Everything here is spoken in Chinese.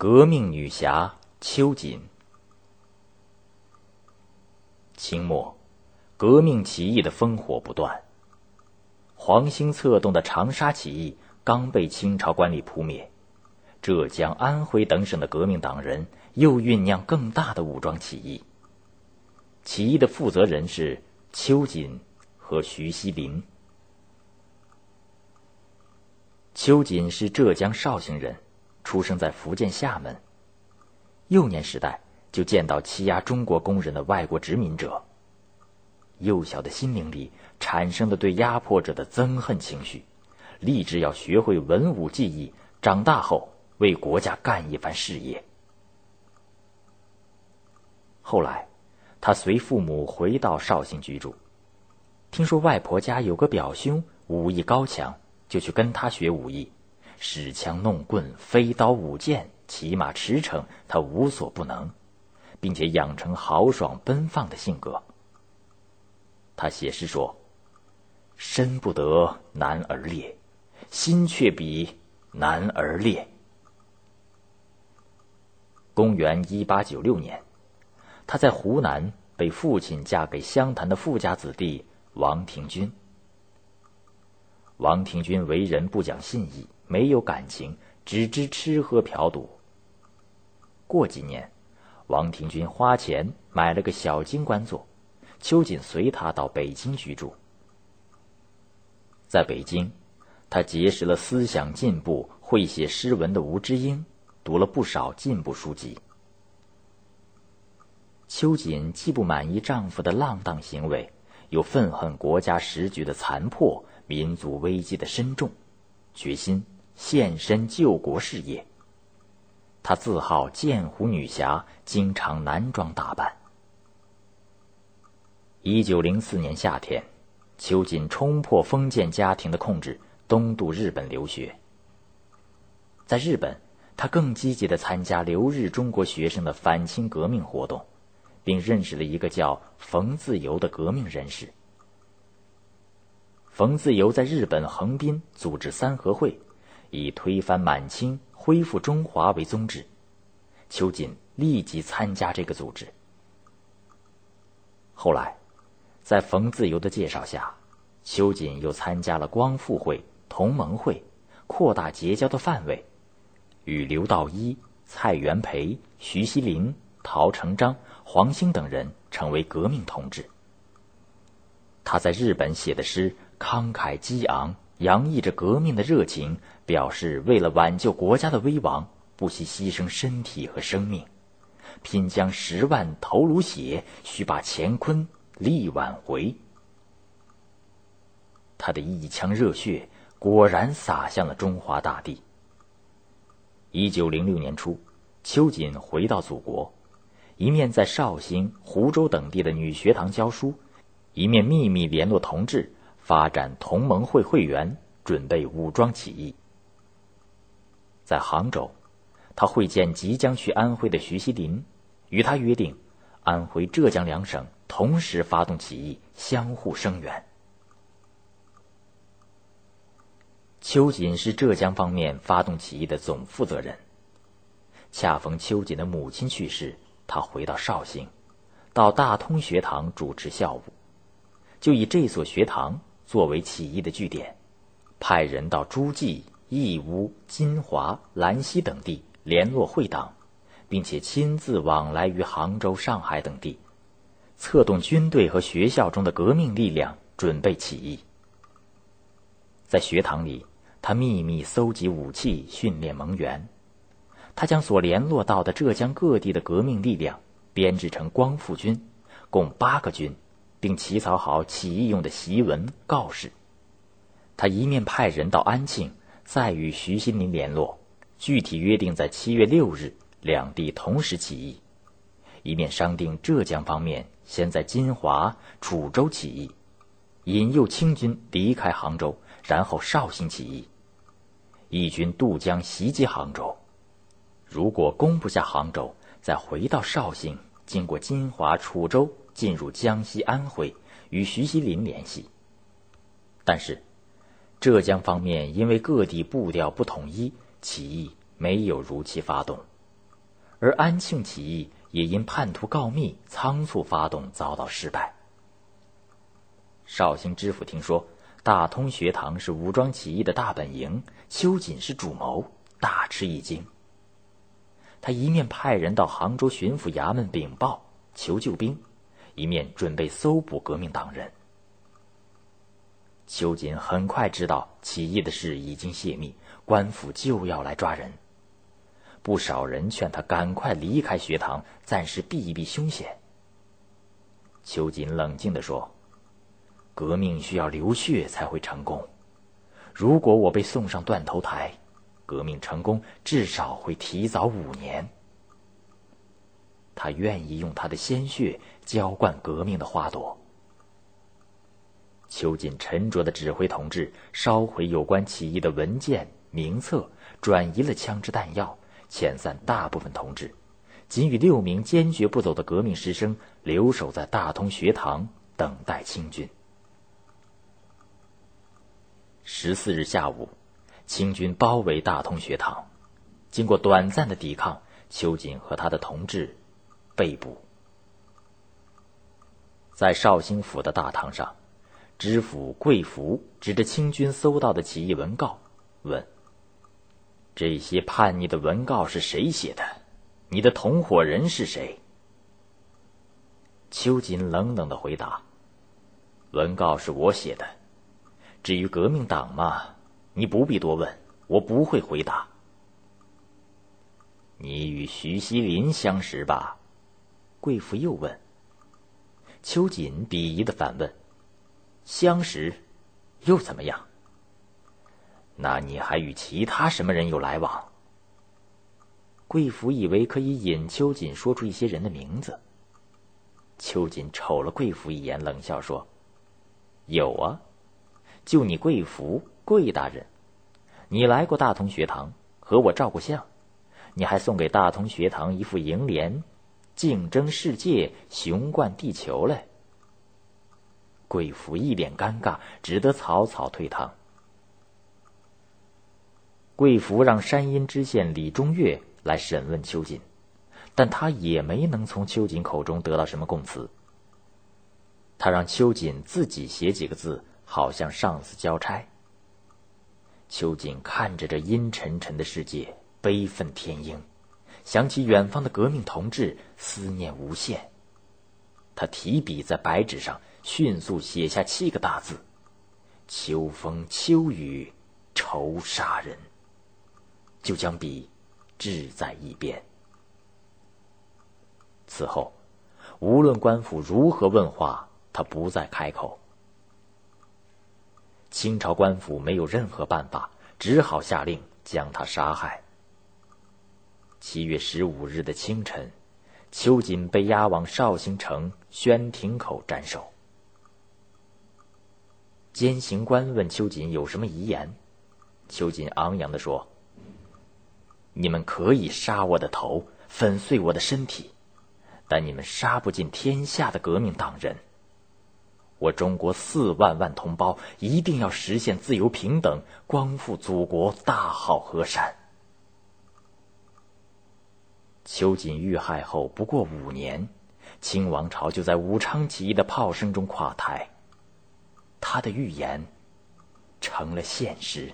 革命女侠秋瑾。清末，革命起义的烽火不断。黄兴策动的长沙起义刚被清朝官吏扑灭，浙江、安徽等省的革命党人又酝酿更大的武装起义。起义的负责人是秋瑾和徐锡麟。秋瑾是浙江绍兴人。出生在福建厦门，幼年时代就见到欺压中国工人的外国殖民者，幼小的心灵里产生了对压迫者的憎恨情绪，立志要学会文武技艺，长大后为国家干一番事业。后来，他随父母回到绍兴居住，听说外婆家有个表兄武艺高强，就去跟他学武艺。使枪弄棍、飞刀舞剑、骑马驰骋，他无所不能，并且养成豪爽奔放的性格。他写诗说：“身不得男儿烈，心却比男儿烈。”公元一八九六年，他在湖南被父亲嫁给湘潭的富家子弟王廷钧。王廷钧为人不讲信义。没有感情，只知吃喝嫖赌。过几年，王廷钧花钱买了个小京官做，秋瑾随他到北京居住。在北京，他结识了思想进步、会写诗文的吴知英，读了不少进步书籍。秋瑾既不满意丈夫的浪荡行为，又愤恨国家时局的残破、民族危机的深重，决心。献身救国事业。她自号剑湖女侠，经常男装打扮。一九零四年夏天，秋瑾冲破封建家庭的控制，东渡日本留学。在日本，他更积极的参加留日中国学生的反清革命活动，并认识了一个叫冯自由的革命人士。冯自由在日本横滨组织三合会。以推翻满清、恢复中华为宗旨，秋瑾立即参加这个组织。后来，在冯自由的介绍下，秋瑾又参加了光复会、同盟会，扩大结交的范围，与刘道一、蔡元培、徐锡麟、陶成章、黄兴等人成为革命同志。他在日本写的诗慷慨激昂。洋溢着革命的热情，表示为了挽救国家的危亡，不惜牺牲身体和生命，拼将十万头颅血，须把乾坤力挽回。他的一腔热血果然洒向了中华大地。一九零六年初，秋瑾回到祖国，一面在绍兴、湖州等地的女学堂教书，一面秘密联络同志。发展同盟会会员，准备武装起义。在杭州，他会见即将去安徽的徐锡麟，与他约定，安徽、浙江两省同时发动起义，相互声援。秋瑾是浙江方面发动起义的总负责人。恰逢秋瑾的母亲去世，他回到绍兴，到大通学堂主持校务，就以这所学堂。作为起义的据点，派人到诸暨、义乌、金华、兰溪等地联络会党，并且亲自往来于杭州、上海等地，策动军队和学校中的革命力量准备起义。在学堂里，他秘密搜集武器，训练盟员。他将所联络到的浙江各地的革命力量编制成光复军，共八个军。并起草好起义用的檄文告示。他一面派人到安庆，再与徐新林联络，具体约定在七月六日两地同时起义；一面商定浙江方面先在金华、楚州起义，引诱清军离开杭州，然后绍兴起义。义军渡江袭击杭州，如果攻不下杭州，再回到绍兴，经过金华、楚州。进入江西、安徽，与徐锡麟联系。但是，浙江方面因为各地步调不统一，起义没有如期发动。而安庆起义也因叛徒告密，仓促发动，遭到失败。绍兴知府听说大通学堂是武装起义的大本营，秋瑾是主谋，大吃一惊。他一面派人到杭州巡抚衙门禀报求救兵，一面准备搜捕革命党人。秋瑾很快知道起义的事已经泄密，官府就要来抓人。不少人劝他赶快离开学堂，暂时避一避凶险。秋瑾冷静地说：“革命需要流血才会成功，如果我被送上断头台，革命成功至少会提早五年。他愿意用他的鲜血浇灌革命的花朵。”秋瑾沉着的指挥同志烧毁有关起义的文件名册，转移了枪支弹药，遣散大部分同志，仅与六名坚决不走的革命师生留守在大通学堂等待清军。十四日下午，清军包围大通学堂，经过短暂的抵抗，秋瑾和他的同志被捕。在绍兴府的大堂上。知府贵福指着清军搜到的起义文告，问：“这些叛逆的文告是谁写的？你的同伙人是谁？”秋瑾冷冷的回答：“文告是我写的。至于革命党嘛，你不必多问，我不会回答。”你与徐锡林相识吧？贵妇又问。秋瑾鄙夷的反问。相识，又怎么样？那你还与其他什么人有来往？贵府以为可以引秋瑾说出一些人的名字。秋瑾瞅了贵府一眼，冷笑说：“有啊，就你贵府贵大人，你来过大同学堂，和我照过相，你还送给大同学堂一副楹联：‘竞争世界，雄冠地球’嘞。”贵福一脸尴尬，只得草草退堂。贵福让山阴知县李中岳来审问秋瑾，但他也没能从秋瑾口中得到什么供词。他让秋瑾自己写几个字，好向上司交差。秋瑾看着这阴沉沉的世界，悲愤填膺，想起远方的革命同志，思念无限。他提笔在白纸上。迅速写下七个大字：“秋风秋雨愁杀人。”就将笔置在一边。此后，无论官府如何问话，他不再开口。清朝官府没有任何办法，只好下令将他杀害。七月十五日的清晨，秋瑾被押往绍兴城宣亭口斩首。监刑官问秋瑾有什么遗言，秋瑾昂扬地说：“你们可以杀我的头，粉碎我的身体，但你们杀不尽天下的革命党人。我中国四万万同胞一定要实现自由平等，光复祖国大好河山。”秋瑾遇害后不过五年，清王朝就在武昌起义的炮声中垮台。他的预言成了现实。